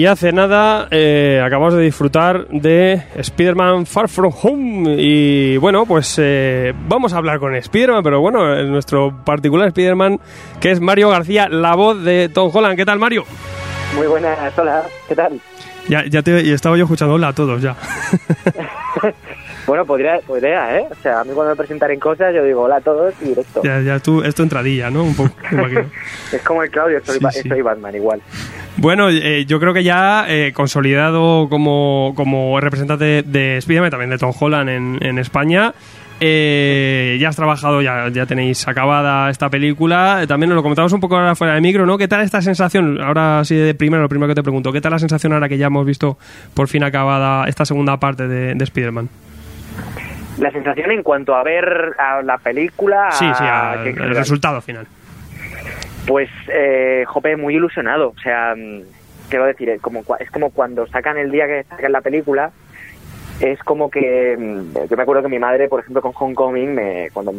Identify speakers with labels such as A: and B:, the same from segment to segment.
A: Y hace nada eh, acabamos de disfrutar de Spider-Man Far From Home. Y bueno, pues eh, vamos a hablar con Spider-Man, pero bueno, eh, nuestro particular Spider-Man, que es Mario García, la voz de Tom Holland. ¿Qué tal, Mario?
B: Muy buenas, hola, ¿qué tal?
A: Ya, ya te y estaba yo escuchando hola a todos ya.
B: Bueno, podría, podría, ¿eh? O sea, a mí cuando me presentan en cosas yo digo hola a todos y directo.
A: ya, ya tú, esto entradilla, ¿no? Un poco, me imagino.
B: es como el Claudio, soy,
A: Sí,
B: Ba-
A: sí.
B: soy Batman igual.
A: Bueno, eh, yo creo que ya eh, consolidado como, como representante de Spider-Man, también de Tom Holland en, en España, eh, ya has trabajado, ya, ya tenéis acabada esta película. También nos lo comentamos un poco ahora fuera de micro, ¿no? ¿Qué tal esta sensación? Ahora sí, de primero, lo primero que te pregunto, ¿qué tal la sensación ahora que ya hemos visto por fin acabada esta segunda parte de, de Spider-Man?
B: La sensación en cuanto a ver a la película...
A: Sí, sí,
B: a-
A: a-
B: que-
A: el resultado final.
B: Pues, eh, jope, muy ilusionado. O sea, mm, quiero decir, es como, es como cuando sacan el día que sacan la película, es como que. mm, Yo me acuerdo que mi madre, por ejemplo, con Homecoming, me, cuando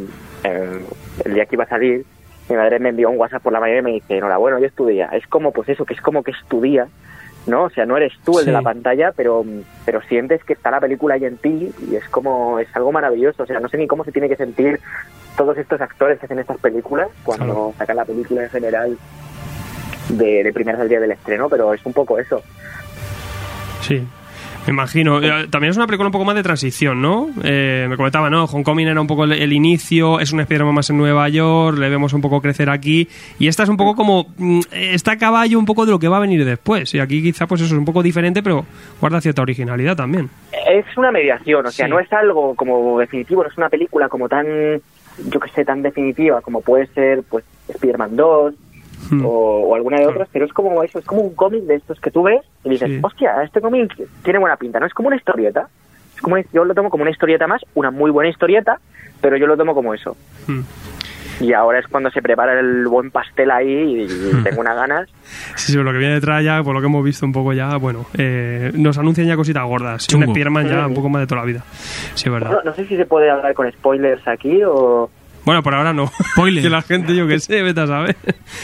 B: eh, el día que iba a salir, mi madre me envió un WhatsApp por la mañana y me dice: Enhorabuena, hoy es tu día. Es como, pues eso, que es como que es tu día. ¿No? O sea, no eres tú el de la pantalla, pero, pero sientes que está la película ahí en ti y es como, es algo maravilloso. O sea, no sé ni cómo se tiene que sentir todos estos actores que hacen estas películas cuando
A: Claro.
B: sacan la película en general de, de primeras al día del estreno, pero es un poco eso.
A: Sí. Me imagino. Eh, También es una película un poco más de transición, ¿no? Eh, me comentaba, ¿no? Homecoming era un poco el, el inicio, es un Spider-Man más en Nueva York, le vemos un poco crecer aquí. Y esta es un poco como. mm, Está a caballo un poco de lo que va a venir después. Y aquí quizá, pues eso es un poco diferente, pero guarda cierta originalidad también.
B: Es una mediación, o sea,
A: Sí.
B: no es algo como definitivo, no es una película como tan, yo que sé, tan definitiva como puede ser, pues, Spider-Man 2
A: Hmm.
B: o, o alguna de otras, pero es como eso, es como un cómic de estos que tú ves y dices,
A: Sí.
B: hostia, este cómic tiene buena pinta, ¿no? Es como una historieta. Es como, yo lo tomo como una historieta más, una muy buena historieta, pero yo lo tomo como eso.
A: Mm.
B: Y ahora es cuando se prepara el buen pastel ahí y tengo unas ganas.
A: Sí, sí, lo que viene detrás ya, por lo que hemos visto un poco ya, bueno, eh, nos anuncian ya cositas gordas. Un. Spider-Man ya
B: Mm.
A: un poco más de toda la vida. Sí, es verdad.
B: No, no sé si se puede hablar con spoilers aquí o...
A: Bueno, por ahora no.
C: Spoiler.
A: que la gente, yo que sé, vete a saber.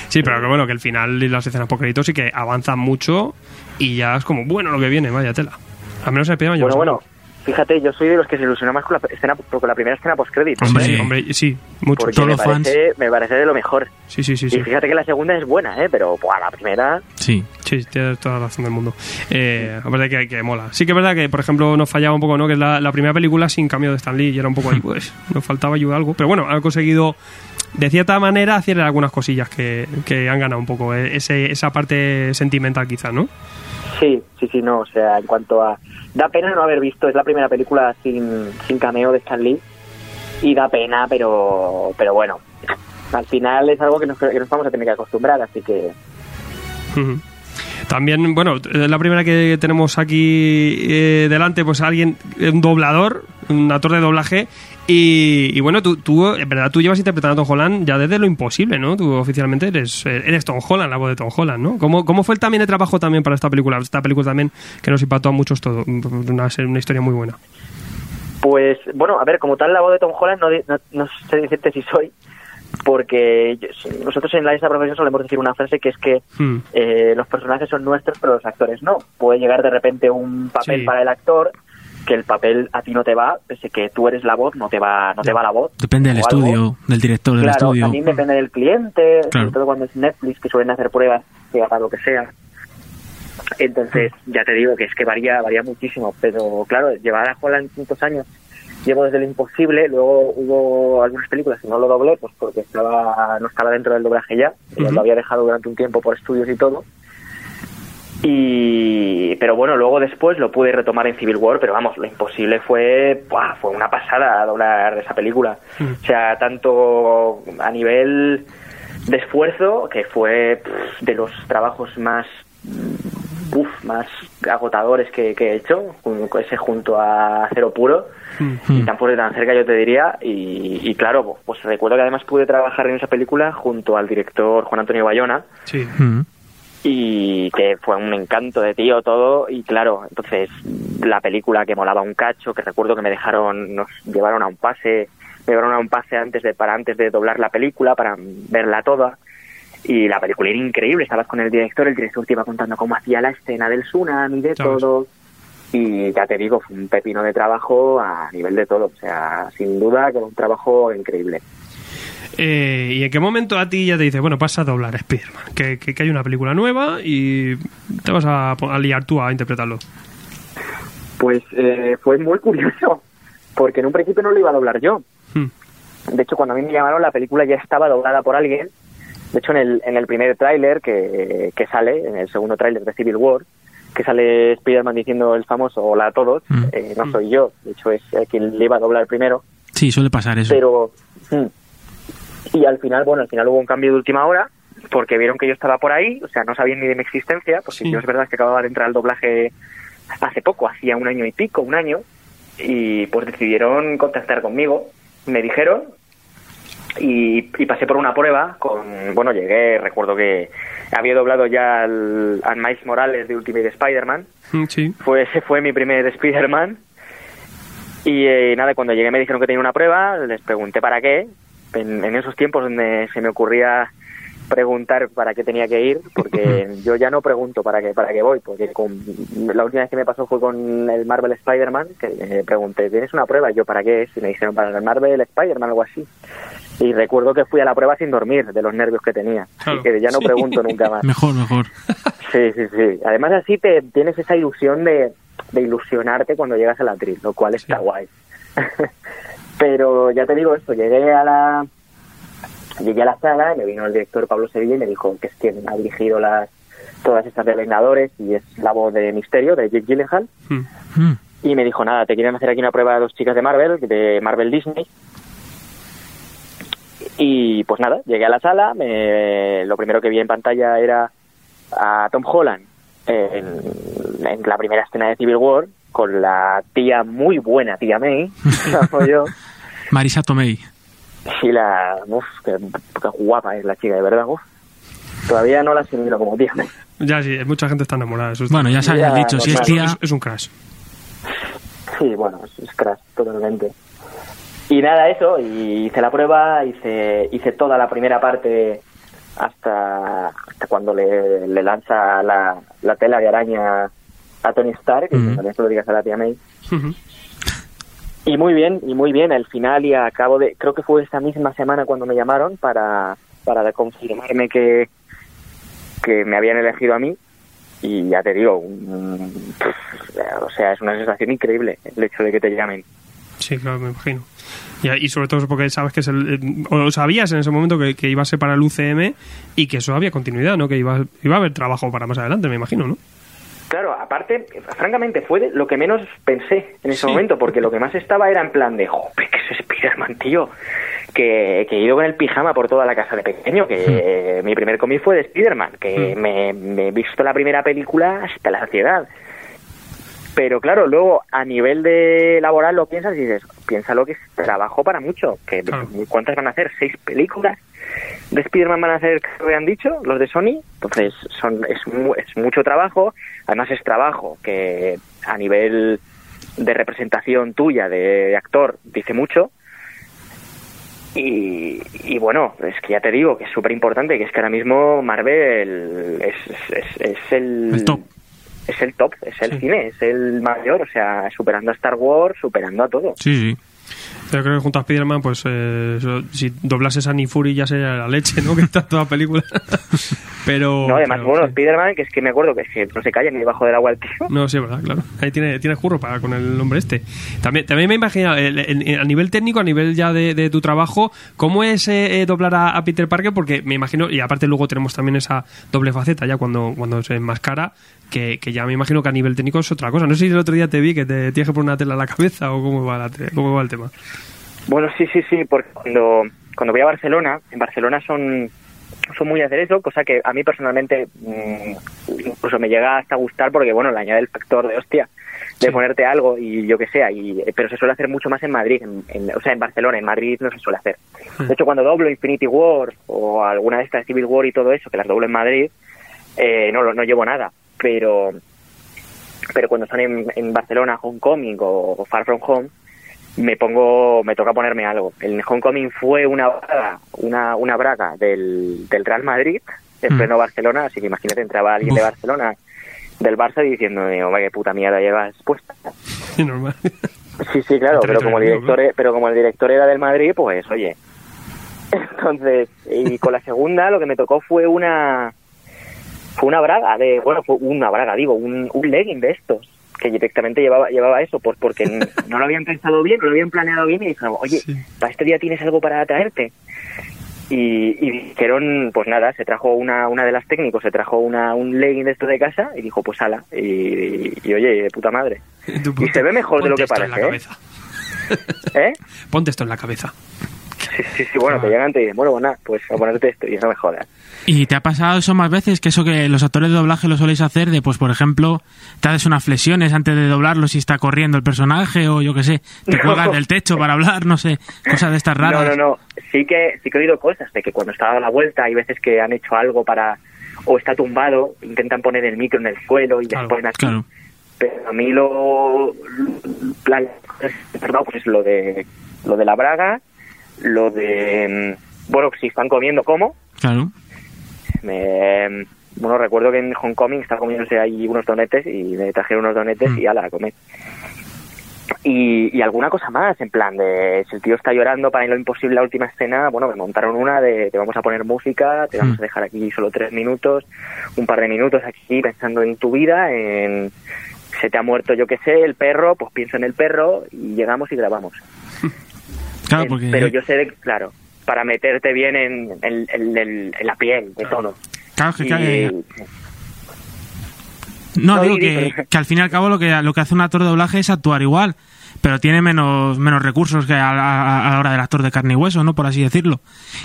A: Sí, pero que bueno, que el final y las escenas por créditos sí que avanzan mucho y ya es como, bueno, lo que viene, vaya tela. Al menos en Spider-Man ya
B: Bueno, bueno, fíjate, yo soy de los que se ilusiona más con la escena, con la primera escena post-crédito.
A: sabemos.
C: Hombre,
A: Sí,
C: Sí.
A: hombre, sí, mucho.
C: Todos
B: me
C: los fans.
B: parece, me parece de lo mejor.
A: Sí, sí, sí,
B: Y
A: sí.
B: fíjate que la segunda es buena, ¿eh? Pero buah, la primera...
C: Sí.
A: Sí, tienes toda la razón del mundo. Eh, aparte que, que mola. Sí que es verdad que, por ejemplo, nos fallaba un poco, ¿no? Que es la, la primera película sin cambio de Stan Lee y era un poco ahí, pues, nos faltaba ayuda algo. Pero bueno, han conseguido, de cierta manera, hacer algunas cosillas que, que han ganado un poco eh, ese, esa parte sentimental quizás, ¿no?
B: Sí, sí, sí, no, o sea, en cuanto a... Da pena no haber visto, es la primera película sin, sin cameo de Stan Lee y da pena, pero pero bueno, al final es algo que nos, que nos vamos a tener que acostumbrar, así que...
A: También, bueno, la primera que tenemos aquí eh, delante, pues alguien, un doblador, un actor de doblaje. Y, y bueno, tú, tú, en verdad, tú llevas interpretando a Tom Holland ya desde lo imposible, ¿no? Tú oficialmente eres, eres Tom Holland, la voz de Tom Holland, ¿no? ¿Cómo, cómo fue también el trabajo también para esta película? Esta película también que nos impactó a muchos todo. Una, una historia muy buena.
B: Pues, bueno, a ver, como tal la voz de Tom Holland no, di- no, no sé decirte si soy, porque nosotros en la esta profesión solemos decir una frase que es que
A: Hmm.
B: eh, los personajes son nuestros, pero los actores no. Puede llegar de repente un papel
A: Sí.
B: para el actor que el papel a ti no te va, pese que tú eres la voz, no te va, no te va la voz.
C: Depende del
B: algo.
C: estudio, del director del
B: Claro,
C: estudio.
B: también depende del cliente,
C: Claro.
B: sobre todo cuando es Netflix, que suelen hacer pruebas, sea para lo que sea. Entonces, ya te digo que es que varía, varía muchísimo, pero claro, llevar a Holland tantos años, llevo desde lo imposible, luego hubo algunas películas que no lo doblé, pues porque estaba, no estaba dentro del doblaje ya,
A: Ujú.
B: lo había dejado durante un tiempo por estudios y todo. Y, pero bueno, luego después lo pude retomar en Civil War, pero vamos, lo imposible fue, ¡buah! fue una pasada doblar esa película.
A: Mm.
B: O sea, tanto a nivel de esfuerzo, que fue pff, de los trabajos más, mm, uf, más agotadores que, que he hecho, ese junto a Cero Puro,
A: Hmm.
B: y tan fuerte tan cerca yo te diría, y, y claro, pues recuerdo que además pude trabajar en esa película junto al director Juan Antonio Bayona,
A: Sí.
B: Y que fue un encanto de tío todo y claro entonces la película que molaba un cacho que recuerdo que me dejaron nos llevaron a un pase me llevaron a un pase antes de para antes de doblar la película para verla toda Y la película era increíble, estabas con el director, el director te iba contando cómo hacía la escena del tsunami, de todo. Y ya te digo, fue un pepino de trabajo a nivel de todo. O sea, sin duda que era un trabajo increíble.
A: Eh, ¿Y en qué momento a ti ya te dice, bueno, pasa a doblar Spider-Man? Que, que, que hay una película nueva y te vas a, a liar tú a interpretarlo.
B: Pues eh, fue muy curioso, porque en un principio no lo iba a doblar yo.
A: Hmm.
B: De hecho, cuando a mí me llamaron, la película ya estaba doblada por alguien. De hecho, en el, en el primer tráiler que, que sale, en el segundo tráiler de Civil War, que sale Spider-Man diciendo el famoso hola a todos,
C: Mm.
B: eh, no soy yo. De hecho, es eh, quien le iba a doblar primero.
C: Sí, suele pasar eso.
B: Pero... mm. Y al final, bueno, al final hubo un cambio de última hora, porque vieron que yo estaba por ahí, o sea, no sabían ni de mi existencia, porque
A: Sí.
B: yo es verdad que acababa de entrar al doblaje hace poco, hacía un año y pico, un año, y pues decidieron contactar conmigo. Me dijeron y, y pasé por una prueba con, bueno, llegué, recuerdo que había doblado ya al, al Miles Morales de Ultimate Spider-Man,
A: Mm, Sí.
B: fue, ese fue mi primer Spider-Man. Y eh, nada, cuando llegué me dijeron que tenía una prueba, les pregunté para qué. En, en esos tiempos donde se me ocurría preguntar para qué tenía que ir, porque yo ya no pregunto para qué, para qué voy, porque con, la última vez que me pasó fue con el Marvel Spider-Man, que eh, pregunté, ¿tienes una prueba? Y yo, ¿para qué es? Y me dijeron, para el Marvel Spider-Man, algo así. Y recuerdo que fui a la prueba sin dormir, de los nervios que tenía.
A: Claro.
B: Así que ya no
A: Sí.
B: pregunto nunca más.
C: Mejor, mejor.
B: Sí, sí, sí. Además así te tienes esa ilusión de, de ilusionarte cuando llegas a la atril, lo cual está guay. Pero ya te digo esto, llegué a la llegué a la sala, y me vino el director Pablo Sevilla y me dijo que es quien ha dirigido las todas estas de Vengadores y es la voz de Misterio, de Jake Gyllenhaal.
A: Mm.
C: Mm.
B: Y me dijo, nada, te quieren hacer aquí una prueba de dos chicas de Marvel, de Marvel Disney. Y pues nada, llegué a la sala, me- lo primero que vi en pantalla era a Tom Holland en, en la primera escena de Civil War, con la tía muy buena, tía May, llamo yo,
C: Marisa Tomei.
B: y la... Uf, qué, qué guapa es la chica, de verdad, uf. Todavía no la asimilo como tía May.
A: Ya sí, mucha gente está enamorada. Eso es,
C: Bueno, ya se había dicho, si es tía...
A: es, es un crash.
B: Sí, bueno, es, es crash, totalmente. Y nada, eso, y hice la prueba, hice, hice toda la primera parte hasta, hasta cuando le, le lanza la, la tela de araña a Tony Stark,
C: Ujú.
B: y también se lo digas a la tía May.
A: Ujú.
B: Y muy bien, y muy bien, al final y a cabo de, creo que fue esa misma semana cuando me llamaron para, para confirmarme que, que me habían elegido a mí. Y ya te digo, un- o sea, es una sensación increíble el hecho de que te llamen.
A: Sí, claro, me imagino. Y, y sobre todo porque sabes que es el, o sabías en ese momento que, que iba a ser para el UCM y que eso había continuidad, ¿no? Que iba, iba a haber trabajo para más adelante, me imagino, ¿no?
B: Claro, aparte, francamente, fue lo que menos pensé en ese
A: Sí.
B: momento, porque lo que más estaba era en plan de, jope, que es Spiderman, tío, que, que he ido con el pijama por toda la casa de pequeño, que mi primer cómic fue de Spiderman, que
A: Hmm.
B: me, me he visto la primera película hasta la saciedad. Pero claro, luego a nivel de laboral lo piensas y dices, piénsalo que es trabajo para mucho, que
A: Claro.
B: ¿cuántas van a hacer? ¿Seis películas? De Spider-Man van a hacer, que habían dicho, los de Sony. Entonces, son, es, mu- es mucho trabajo. Además, es trabajo que a nivel de representación tuya, de, actor, dice mucho. Y, y bueno, es que ya te digo que es súper importante, que es que ahora mismo Marvel es, es, es el,
C: El top.
B: Es el top, es el
A: Sí.
B: cine, es el mayor, o sea, superando a Star Wars, superando a todo.
C: Sí, sí.
A: Yo creo que junto a Spider-Man, pues eh, si doblases a Nick Fury ya sería la leche, ¿no? Que está toda la película. pero.
B: No, además,
A: pero,
B: bueno,
A: sí.
B: Spider-Man, que es que me acuerdo que es que no se calla ni debajo del agua el tío.
A: No, sí, es verdad, claro. Ahí tiene, tiene curro para con el nombre este. También, también me imagino, el- el- el- a nivel técnico, a nivel ya de, de tu trabajo, ¿cómo es eh, eh, doblar a, a Peter Parker? Porque me imagino, y aparte luego tenemos también esa doble faceta ya cuando, cuando se enmascara, que, que ya me imagino que a nivel técnico es otra cosa. No sé si el otro día te vi que te tienes que poner una tela en la cabeza o cómo va, la te- cómo va el tema.
B: Bueno, sí, sí, sí, porque cuando, cuando voy a Barcelona, en Barcelona son, son muy hacer eso, cosa que a mí personalmente mm, incluso me llega hasta a gustar porque, bueno, le añade el factor de hostia, de
A: Sí.
B: ponerte algo y yo que sea, y, pero se suele hacer mucho más en Madrid, en- en- o sea, en Barcelona, en Madrid no se suele hacer. De hecho, cuando doblo Infinity War o alguna de estas Civil War y todo eso, que las doblo en Madrid, eh, no, no llevo nada, pero pero cuando son en, en Barcelona, Homecoming o, o Far From Home, me pongo, me toca ponerme algo. El Homecoming fue una braga, una, una braga del, del Real Madrid, en
C: Mm.
B: pleno Barcelona, así que imagínate, entraba alguien de. Barcelona, del Barça, diciendo, hombre, qué puta mierda llevas puesta.
A: Sí, normal.
B: Sí, sí, claro, pero como, el director, e- pero como el director era del Madrid, pues oye. Entonces, y con la segunda lo que me tocó fue una fue una braga de, bueno, fue una braga, digo, un, un legging de estos que directamente llevaba llevaba eso, pues porque no lo habían pensado bien, no lo habían planeado bien y dijeron, oye,
A: Sí.
B: para este día tienes algo para traerte. Y, y dijeron, pues nada, se trajo una, una de las técnicos, se trajo una, un legging de esto de casa y dijo, pues ala, y, y, oye, de puta madre. Y se ve mejor de lo que
A: esto en
B: parece,
A: la
B: ¿eh?
A: cabeza.
B: ¿Eh?
A: Ponte esto en la cabeza.
B: Sí, sí, sí, bueno, te llegan y te dicen, bueno, bueno, pues a ponerte esto y no me jodas.
C: ¿Y te ha pasado eso más veces? Que eso que los actores de doblaje lo soléis hacer de, pues, por ejemplo, te haces unas flexiones antes de doblarlo si está corriendo el personaje o yo qué sé, te
B: No.
C: cuelgas del techo para hablar, no sé, cosas de estas raras.
B: No, no, no, sí que, sí que he oído cosas de que cuando está a la vuelta hay veces que han hecho algo para, o está tumbado, intentan poner el micro en el suelo y
A: Claro,
B: ponen así.
C: Claro.
B: Pero a mí lo, perdón, pues lo de, lo de la braga, lo de, mm, bueno, si están comiendo, ¿cómo?
C: Claro.
B: Me, bueno, recuerdo que en Hong Kong estaba comiéndose ahí unos donetes y me trajeron unos donetes
C: Mm.
B: y ala, a comer. Y, y alguna cosa más, en plan de si el tío está llorando para lo imposible la última escena, bueno, me montaron una de te vamos a poner música, te vamos
C: Mm.
B: a dejar aquí solo tres minutos, un par de minutos aquí pensando en tu vida, en se te ha muerto yo que sé, el perro, pues piensa en el perro y llegamos y grabamos.
C: Claro,
B: Eh,
C: porque...
B: Pero yo sé, de- claro, para meterte bien en, en- en- la piel de todo.
C: Claro, que,
B: Y-
C: que- No,
B: No,
C: digo
B: di,
C: que, que al fin y al cabo lo que, lo que hace un actor de doblaje es actuar igual, pero tiene menos, menos recursos que a, la- a la hora del actor de carne y hueso, ¿no? Por así decirlo.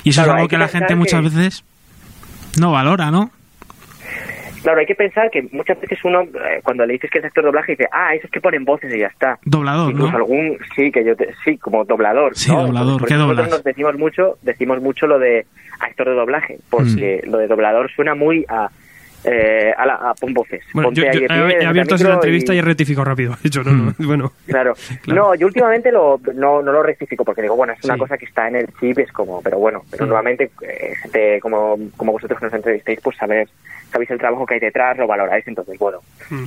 C: Y eso
B: Claro,
C: es algo que, la gente muchas veces no valora, ¿no?
B: Claro, hay que pensar que muchas veces uno, eh, cuando le dices que es actor de doblaje, dice, ah, esos que ponen voces y ya está.
C: Doblador,
B: Incluso
C: ¿no?
B: algún, sí, que yo, te- sí, como doblador.
C: Sí,
B: ¿no?
C: doblador, ¿qué
B: eso
C: doblas?
B: Nosotros nos decimos mucho, decimos mucho lo de actor de doblaje, porque
C: Mm.
B: lo de doblador suena muy a, eh, a, pon voces.
A: Bueno,
B: Ponte
A: yo,
B: ahí
A: yo
B: de pie,
A: he- abierto la entrevista y...
B: y-
A: he rectificado rápido. He dicho, no, no, Bueno,
B: Claro.
A: Claro.
B: No, yo últimamente lo, no, no lo rectifico porque digo, bueno, es una
A: Sí.
B: cosa que está en el chip, es como, pero bueno, pero
A: Mm.
B: nuevamente, gente como, como vosotros que nos entrevistéis, pues saber, sabéis el trabajo que hay detrás, lo valoráis, entonces bueno.
A: Mm.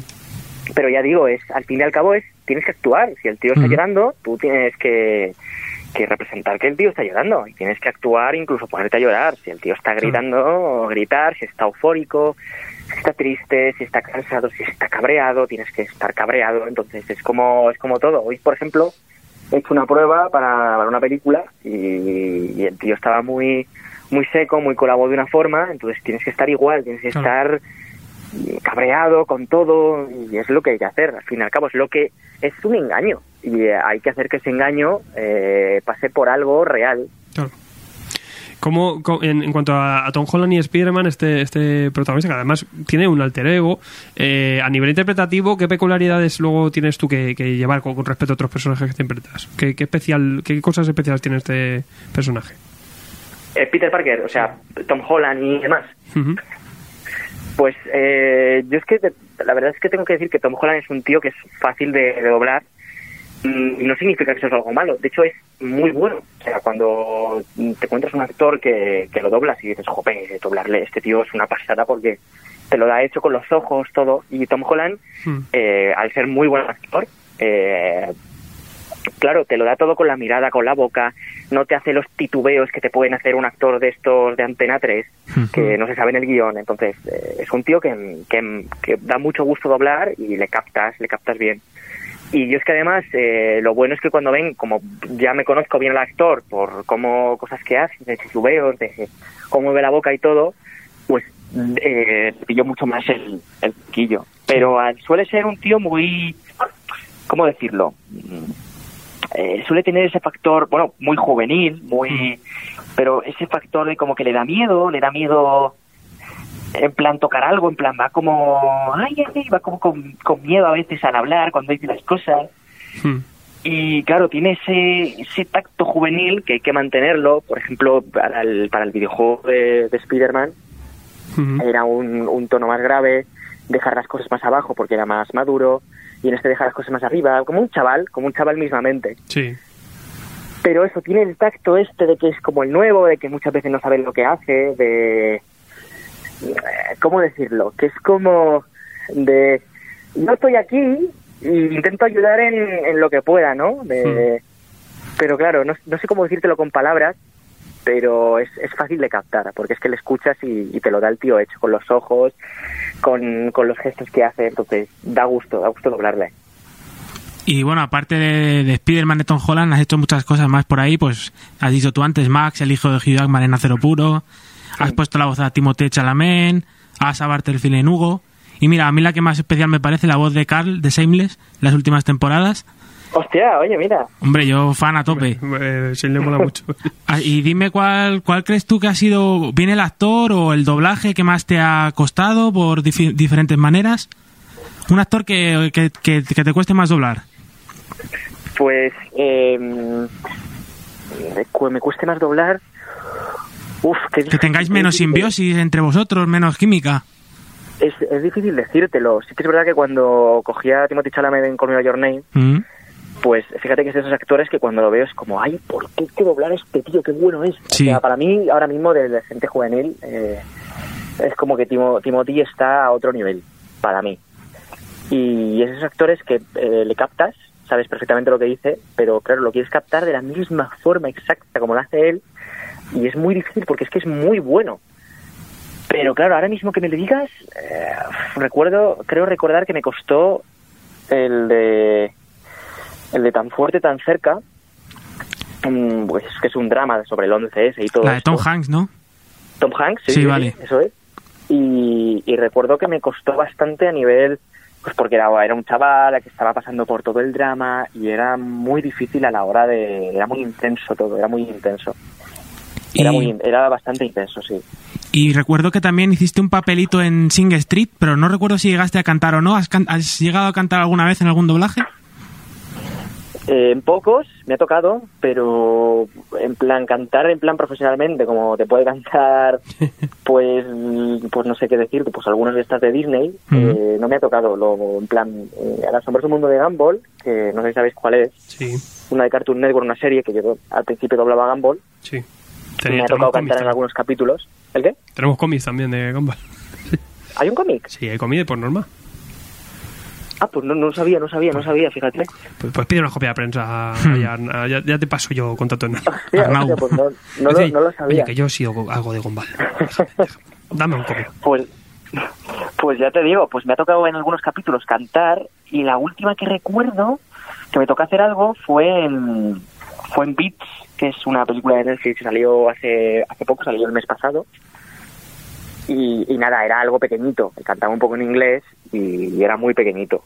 B: Pero ya digo, es al fin y al cabo es, tienes que actuar. Si el tío está llorando, tú tienes que, que representar que el tío está llorando y tienes que actuar, incluso ponerte a llorar. Si el tío está gritando, gritar, si está eufórico, si está triste, si está cansado, si está cabreado, tienes que estar cabreado. Entonces es como es como todo. Hoy, por ejemplo, he hecho una prueba para, para una película y, y el tío estaba muy muy seco, muy colabó de una forma, entonces tienes que estar igual, tienes que estar cabreado con todo y es lo que hay que hacer. Al fin y al cabo es lo que es un engaño y eh, hay que hacer que ese engaño eh, pase por algo real.
A: Claro. Como, co- en, en cuanto a, a Tom Holland y Spider-Man, este, este protagonista, que además tiene un alter ego, eh, a nivel interpretativo, ¿qué peculiaridades luego tienes tú que, que llevar con, con respecto a otros personajes que te interpretas? ¿Qué, qué especial, ¿Qué cosas especiales tiene este personaje?
B: Eh, Peter Parker, o sea, Tom Holland y demás. Pues eh, yo es que la verdad es que tengo que decir que Tom Holland es un tío que es fácil de, de doblar y no significa que eso es algo malo. De hecho es muy bueno. O sea, cuando te encuentras un actor que, que lo doblas y dices, jope, doblarle este tío es una pasada porque te lo da hecho con los ojos, todo. Y Tom Holland,
A: Mm.
B: eh, al ser muy buen actor, eh, claro, te lo da todo con la mirada, con la boca, no te hace los titubeos que te pueden hacer un actor de estos de Antena 3, que no se sabe en el guion. Entonces, eh, es un tío que, que, que da mucho gusto doblar y le captas, le captas bien. Y yo es que además, eh, lo bueno es que cuando ven, como ya me conozco bien al actor por cómo cosas que hace, de titubeos, de cómo mueve la boca y todo, pues eh, pillo mucho más el, el quillo. Pero suele ser un tío muy, ¿cómo decirlo? Mm, eh, suele tener ese factor, bueno, muy juvenil, muy, pero ese factor de como que le da miedo, le da miedo en plan tocar algo, en plan va como, ay, ay, va como con, con miedo a veces al hablar cuando dice las cosas.
A: Mm.
B: Y claro, tiene ese, ese tacto juvenil que hay que mantenerlo. Por ejemplo, para el, para el videojuego de, de Spider-Man
A: Ujú.
B: era un, un tono más grave, dejar las cosas más abajo porque era más maduro, y en este dejar las cosas más arriba, como un chaval, como un chaval mismamente.
A: Sí.
B: pero eso, tiene el tacto este de que es como el nuevo, de que muchas veces no sabe lo que hace, de... eh, ¿Cómo decirlo? Que es como de... No estoy aquí y intento ayudar en, en lo que pueda, ¿no? De, Pero claro, no, no sé cómo decírtelo con palabras, pero es, es fácil de captar, porque es que le escuchas y, y te lo da el tío hecho, con los ojos, con, con los gestos que hace, entonces da gusto, da gusto doblarle.
C: Y bueno, aparte de, de Spider-Man de Tom Holland, has hecho muchas cosas más por ahí. Pues has dicho tú antes, Max, el hijo de Hugh Jackman en Acero Puro. Has puesto la voz a Timothée Chalamet, a Asa Bartelfield en Hugo. Y mira, a mí la que más especial me parece la voz de Carl de Shameless, las últimas temporadas.
B: Hostia, oye, mira,
C: Hombre, yo fan a tope.
A: Sí, le mola mucho.
C: Ah, Y dime cuál, cuál crees tú que ha sido, bien el actor o el doblaje que más te ha costado por diferentes maneras. Un actor que, que, que- que te cueste más doblar.
B: pues eh, me cueste más doblar. Uf, qué
C: Que
B: difícil,
C: tengáis menos simbiosis entre vosotros, menos química.
B: Es, es difícil decírtelo. Sí que es verdad que cuando cogía a Timothy Chalamet en Call Me By Your Name,
C: Mm.
B: Pues fíjate que es de esos actores que cuando lo veo es como, ay, ¿por qué hay que doblar a este tío? Qué bueno es.
C: Sí.
B: O sea, para mí, ahora mismo, de, de gente juvenil, eh, es como que Timo, Timothy está a otro nivel, para mí. Y es esos actores que eh, le captas, sabes perfectamente lo que dice, pero claro, lo quieres captar de la misma forma exacta como lo hace él, y es muy difícil porque es que es muy bueno. Pero claro, ahora mismo que me lo digas, eh, recuerdo, creo recordar que me costó el de el de tan fuerte, tan cerca, mm, pues que es un drama sobre el 11S y todo
C: La de
B: esto.
C: Tom Hanks, ¿no?
B: Tom Hanks, sí,
C: vale.
B: eso es. Y, y recuerdo que me costó bastante a nivel, pues porque era, era un chaval que estaba pasando por todo el drama y era muy difícil a la hora de, era muy intenso todo, era muy intenso. Era, muy, era bastante intenso, sí.
C: Y recuerdo que también hiciste un papelito en Sing Street, pero no recuerdo si llegaste a cantar o no. ¿Has, can- has llegado a cantar alguna vez en algún doblaje?
B: Eh, en pocos me ha tocado, pero en plan cantar en plan profesionalmente, como te puede cantar, pues, pues no sé qué decirte, pues algunos de estas de Disney, eh, no me ha tocado. Lo, en plan, eh, El asombroso mundo de Gumball, que no sé si sabéis cuál es,
A: Sí,
B: una de Cartoon Network, una serie que yo al principio doblaba Gumball,
A: sí. Tenía-
B: me ha tocado cantar en algunos capítulos. ¿El qué?
A: Tenemos cómics también de Gumball.
B: ¿Hay un cómic?
A: Sí, hay cómics por norma.
B: Ah, pues no, no sabía, no sabía, no sabía, fíjate.
A: Pues, pues pide una copia de prensa. ya, ya, ya te paso yo contacto en
B: Hostia,
C: Arnau.
B: hostia, pues no, no, lo,
A: Dice,
B: no lo sabía.
A: Oye, que yo sí hago algo de Gumball. Dame un cómic.
B: Pues, pues ya te digo, pues me ha tocado en algunos capítulos cantar y la última que recuerdo que me tocó hacer algo fue en, fue en Beats, que es una película de Netflix que salió hace, hace poco, salió el mes pasado. Y, y nada, era algo pequeñito, cantaba un poco en inglés y, era muy pequeñito.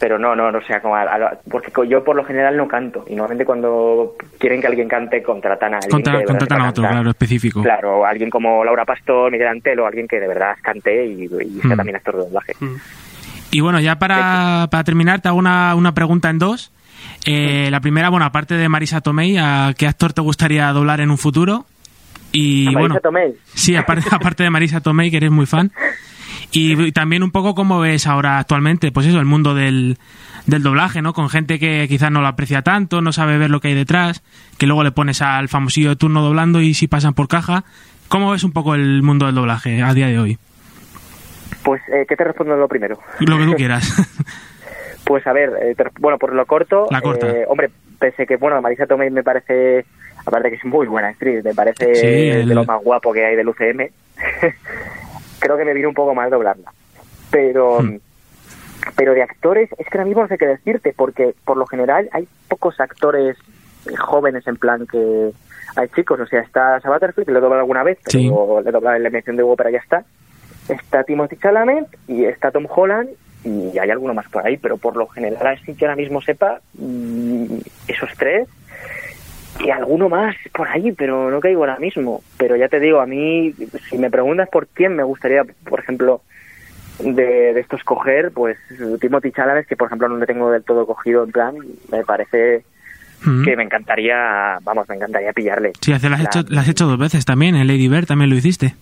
B: Pero no, no, no, o sea, como a- a- porque yo por lo general no canto y normalmente cuando quieren que alguien cante contratan a alguien
C: Contra-
B: que
C: contratan a otro,
B: cantar.
C: claro, específico.
B: Claro, alguien como Laura Pastor, Miguel Antelo, alguien que de verdad cante y, y sea también actor de doblaje.
C: Y bueno, ya para, para terminar, te hago una, una pregunta en dos. Eh, la primera, bueno, aparte de Marisa Tomei, ¿a qué actor te gustaría doblar en un futuro? Y
B: ¿A Marisa
C: bueno,
B: Tomei?
C: sí, aparte, aparte de Marisa Tomei, que eres muy fan. Y, y también un poco cómo ves ahora actualmente, pues eso, el mundo del, del doblaje, ¿no? Con gente que quizás no lo aprecia tanto, no sabe ver lo que hay detrás, que luego le pones al famosillo de turno doblando y si pasan por caja. ¿Cómo ves un poco el mundo del doblaje a día de hoy?
B: Pues, eh, ¿qué te respondo lo primero?
C: Lo que tú quieras.
B: Pues a ver, eh, te- bueno, por lo corto,
C: La corta.
B: eh, hombre, pese que, bueno, Marisa Tomei me parece, aparte que es muy buena actriz, me parece
C: Sí, el-
B: de lo más guapo que hay del UCM, creo que me viene un poco mal doblarla. Pero,
C: Hmm.
B: pero de actores, es que ahora mismo no sé qué decirte, porque por lo general hay pocos actores jóvenes en plan que hay chicos, o sea, está Sabaterfield, que lo he doblado alguna vez, pero
C: Sí.
B: le he doblado en la mención de Hugo, pero ya está. Está Timothy Chalamet y está Tom Holland y hay alguno más por ahí, pero por lo general así que ahora mismo sepa mm, esos tres y alguno más por ahí, pero no caigo ahora mismo. Pero ya te digo, a mí, si me preguntas por quién me gustaría, por ejemplo, de, de estos coger, pues Timothy Chalamet, que por ejemplo no le tengo del todo cogido en plan, me parece
C: Mm.
B: que me encantaría, vamos, me encantaría pillarle.
C: Sí, hace- lo has,
B: La-
C: hecho, lo has hecho dos veces también, en Lady Bird también lo hiciste.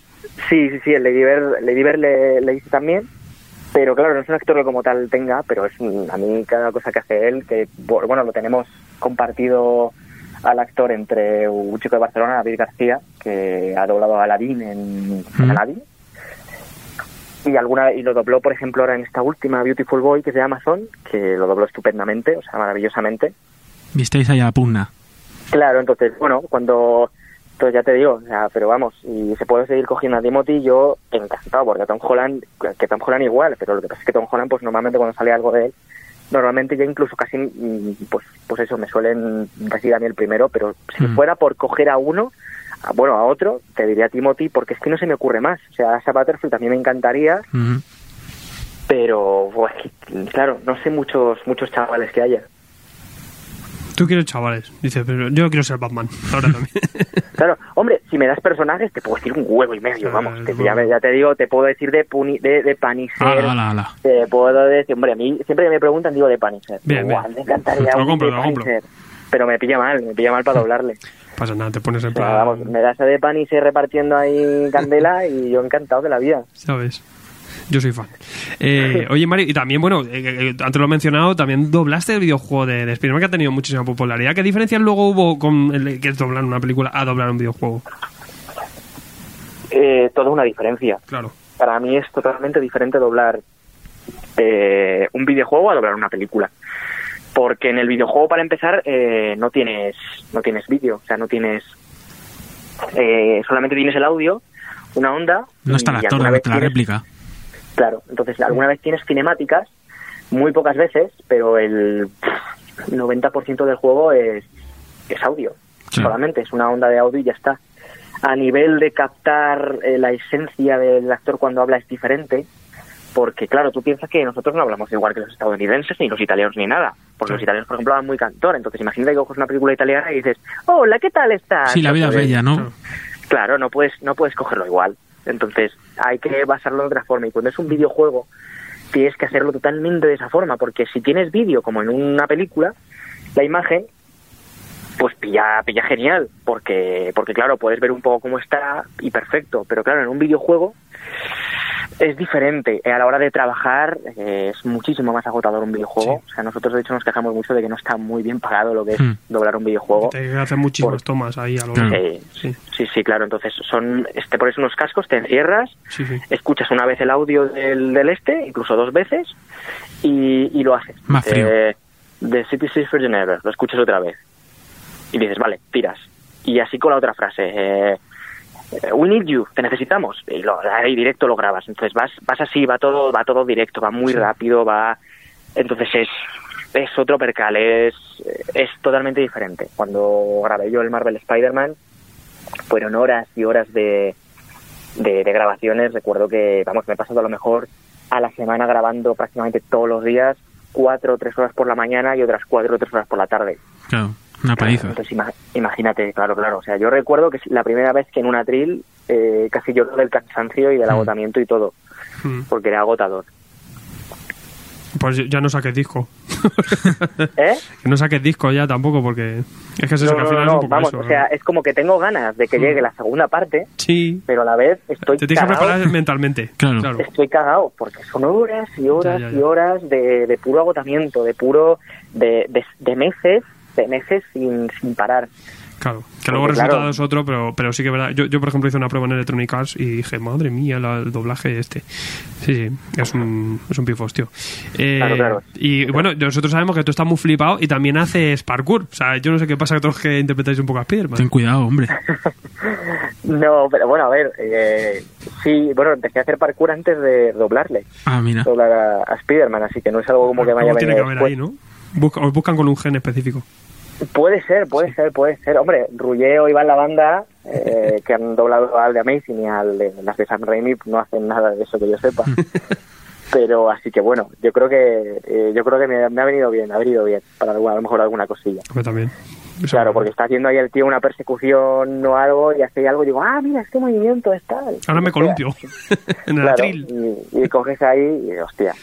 B: Sí, sí, sí, el Lady Bird, Lady Bird le, le hice también, pero claro, no es un actor que como tal tenga, pero es a mí cada cosa que hace él, que bueno, lo tenemos compartido al actor entre un chico de Barcelona, David García, que ha doblado a Aladdin en,
C: Mm.
B: Aladdin. Y alguna y lo dobló, por ejemplo, ahora en esta última Beautiful Boy que es de Amazon, que lo dobló estupendamente, o sea, maravillosamente.
C: Visteis ahí a la pugna.
B: Claro, entonces, bueno, cuando pues ya te digo, o sea, pero vamos, y se puede seguir cogiendo a Timothy, yo encantado, porque Tom Holland, que Tom Holland igual, pero lo que pasa es que Tom Holland, pues normalmente cuando sale algo de él, normalmente ya incluso casi, mm, pues, pues eso, me suelen decir a mí el primero, pero si
C: Mm.
B: fuera por coger a uno, a- bueno, a otro, te diría Timothy, porque es que no se me ocurre más. O sea, Asa Butterfield también me encantaría,
C: Ujú.
B: pero, pues, claro, no sé muchos, muchos chavales que haya.
A: Tú quieres chavales. Dice, pero yo quiero ser Batman. Ahora también.
B: Claro, hombre, si me das personajes, te puedo decir un huevo y medio, vamos.
A: bueno.
B: ya, ya te digo, te puedo decir de, Puni, de, de Punisher,
C: Ala, ala, ala.
B: te puedo decir, hombre, a mí siempre que me preguntan digo de Punisher.
A: Bien,
B: Guau,
A: bien.
B: Me encantaría
A: Te lo compro, te lo compro.
B: Pero me pilla mal, me pilla mal para doblarle.
A: pasa nada, te pones en plan.
B: vamos, me das a de Punisher repartiendo ahí candela y yo encantado de la vida.
A: ¿Sabes? Yo soy fan. Eh, oye, Mari, y también, bueno, eh, eh, antes lo he mencionado, también doblaste el videojuego de, de Spider-Man que ha tenido muchísima popularidad. ¿Qué diferencias luego hubo con el que es doblar una película a doblar un videojuego?
B: Eh, toda una diferencia.
A: Claro.
B: Para mí es totalmente diferente doblar eh, un videojuego a doblar una película. Porque en el videojuego, para empezar, eh, no tienes no tienes vídeo, o sea, no tienes... eh, solamente tienes el audio, una onda...
C: No está el actor de la
B: tienes-
C: réplica.
B: Claro, entonces alguna vez tienes cinemáticas, muy pocas veces, pero el 90% del juego es, es audio.
C: Sí.
B: Solamente es una onda de audio y ya está. A nivel de captar eh, la esencia del actor cuando habla es diferente, porque claro, tú piensas que nosotros no hablamos igual que los estadounidenses, ni los italianos, ni nada. Porque los italianos, por ejemplo, hablan muy cantor. Entonces imagínate que coges una película italiana y dices, hola, ¿qué tal estás?
C: Sí, la vida es bella, ¿no?
A: Claro,
B: no puedes, no puedes cogerlo igual. Entonces, hay que basarlo de otra forma. Y cuando es un videojuego, tienes que hacerlo totalmente de esa forma, porque si tienes vídeo como en una película, la imagen, pues pilla, pilla genial, porque, porque claro, puedes ver un poco cómo está y perfecto. Pero claro, en un videojuego es diferente. Eh, A la hora de trabajar eh, es muchísimo más agotador un videojuego. O sea, nosotros de hecho nos quejamos mucho de que no está muy bien pagado lo que es
C: Hmm.
B: doblar un videojuego.
A: Te hacen muchísimas
B: Por-
A: tomas ahí a lo
C: Claro.
A: largo.
B: Sí,
A: Sí,
B: sí, sí, claro. Entonces son, te pones unos cascos, te encierras,
A: sí, sí.
B: escuchas una vez el audio del, del este, incluso dos veces, y, y lo haces.
C: Más frío.
B: Eh, The City Says for Geneva, lo escuchas otra vez. Y dices, vale, tiras. Y así con la otra frase. Eh, We need you, te necesitamos. Y lo, ahí directo lo grabas. Entonces vas, vas así, va todo, va todo directo, va muy rápido, va. Entonces es, es otro percal, es, es totalmente diferente. Cuando grabé yo el Marvel Spider-Man, fueron horas y horas de, de, de grabaciones. Recuerdo que, vamos, me he pasado a lo mejor a la semana grabando prácticamente todos los días, cuatro o tres horas por la mañana y otras cuatro o tres horas por la tarde.
C: Claro, una paliza.
B: Entonces ima- imagínate, claro, claro. O sea, yo recuerdo que es la primera vez que en un atril eh, casi lloro del cansancio y del
C: Mm.
B: agotamiento y todo,
A: Mm.
B: porque era agotador.
A: Pues ya no saques disco.
B: ¿Eh?
A: que no saques disco ya tampoco, porque es que es eso,
B: No,
A: que al
B: no,
A: final
B: no,
A: es un poco
B: vamos,
A: eso,
B: o
A: ¿no?
B: sea, es como que tengo ganas de que
A: Mm.
B: llegue la segunda parte,
A: Sí,
B: pero a la vez estoy
A: te tienes que
B: cagado.
A: preparar mentalmente.
C: Claro.
B: estoy cagado porque son horas y horas
A: Ya, ya, ya.
B: y horas de, de puro agotamiento, de puro de, de, de meses, de meses sin, sin parar.
A: Claro, que luego el resultado
B: claro.
A: es otro, pero, pero sí que verdad. Yo, yo, por ejemplo, hice una prueba en Electronic Arts y dije, madre mía, la- el doblaje este. Sí, sí, es un, es un pifostio. Eh,
B: Claro, claro.
A: Y bueno, nosotros sabemos que tú estás muy flipado y también haces parkour. O sea, yo no sé qué pasa que todos que interpretáis un poco a Spiderman.
C: Ten cuidado, hombre.
B: No, pero bueno, a ver, eh, sí, bueno, empecé a hacer parkour antes de doblarle,
C: Ah, mira.
B: doblar a, a Spider-Man, así que no es algo como que me haya
A: Algo tiene que haber
B: después.
A: ahí, ¿no? Busca- os buscan con un gen específico.
B: Puede ser, puede ser, puede ser. Hombre, Rulleo y Iván La Banda, eh, que han doblado al de Amazing y al de las de Sam Raimi, no hacen nada de eso que yo sepa. Pero así que bueno, yo creo que eh, yo creo que me, me ha venido bien, ha venido bien para alguna- a lo mejor alguna cosilla.
A: Hombre, también. Eso-
B: Claro, porque está haciendo ahí el tío una persecución o algo y hace algo y digo, ah, mira, este movimiento es tal.
A: Ahora me columpio. en el
B: Claro,
A: atril.
B: y, y coges ahí y hostia.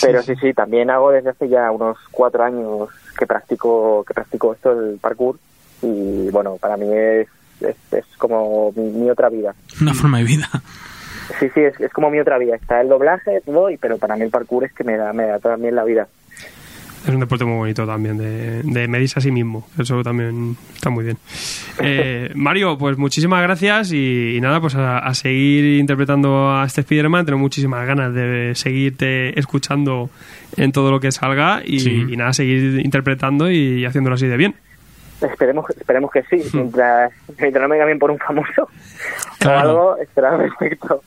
B: Pero sí, sí, también hago desde hace ya unos cuatro años que practico que practico esto, el parkour, y bueno, para mí es, es, es como mi, mi otra vida.
C: Una forma de vida.
B: Sí, sí, es, es como mi otra vida. Está el doblaje, todo, y- pero para mí el parkour es que me da, me da también la vida.
A: Es un deporte muy bonito también, de, de medirse a sí mismo. Eso también está muy bien. Eh, Mario, pues muchísimas gracias y, y nada, pues a, a seguir interpretando a este Spider-Man. Tengo muchísimas ganas de seguirte escuchando en todo lo que salga y,
C: Sí.
A: y nada, seguir interpretando y haciéndolo así de bien.
B: Esperemos, esperemos que sí. Mientras, mientras no me cambien por un famoso
C: Claro.
B: o algo, estará perfecto.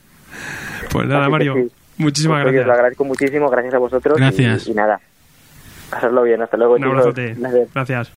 A: Pues nada,
B: Así
A: Mario,
B: sí.
A: muchísimas
B: Pues, os lo
A: gracias.
B: agradezco muchísimo, gracias a vosotros. y-
C: Gracias.
B: Y, nada, pasarlo bien. Hasta luego,
A: Un
B: chicos.
A: abrazote.
B: Gracias.
A: Gracias.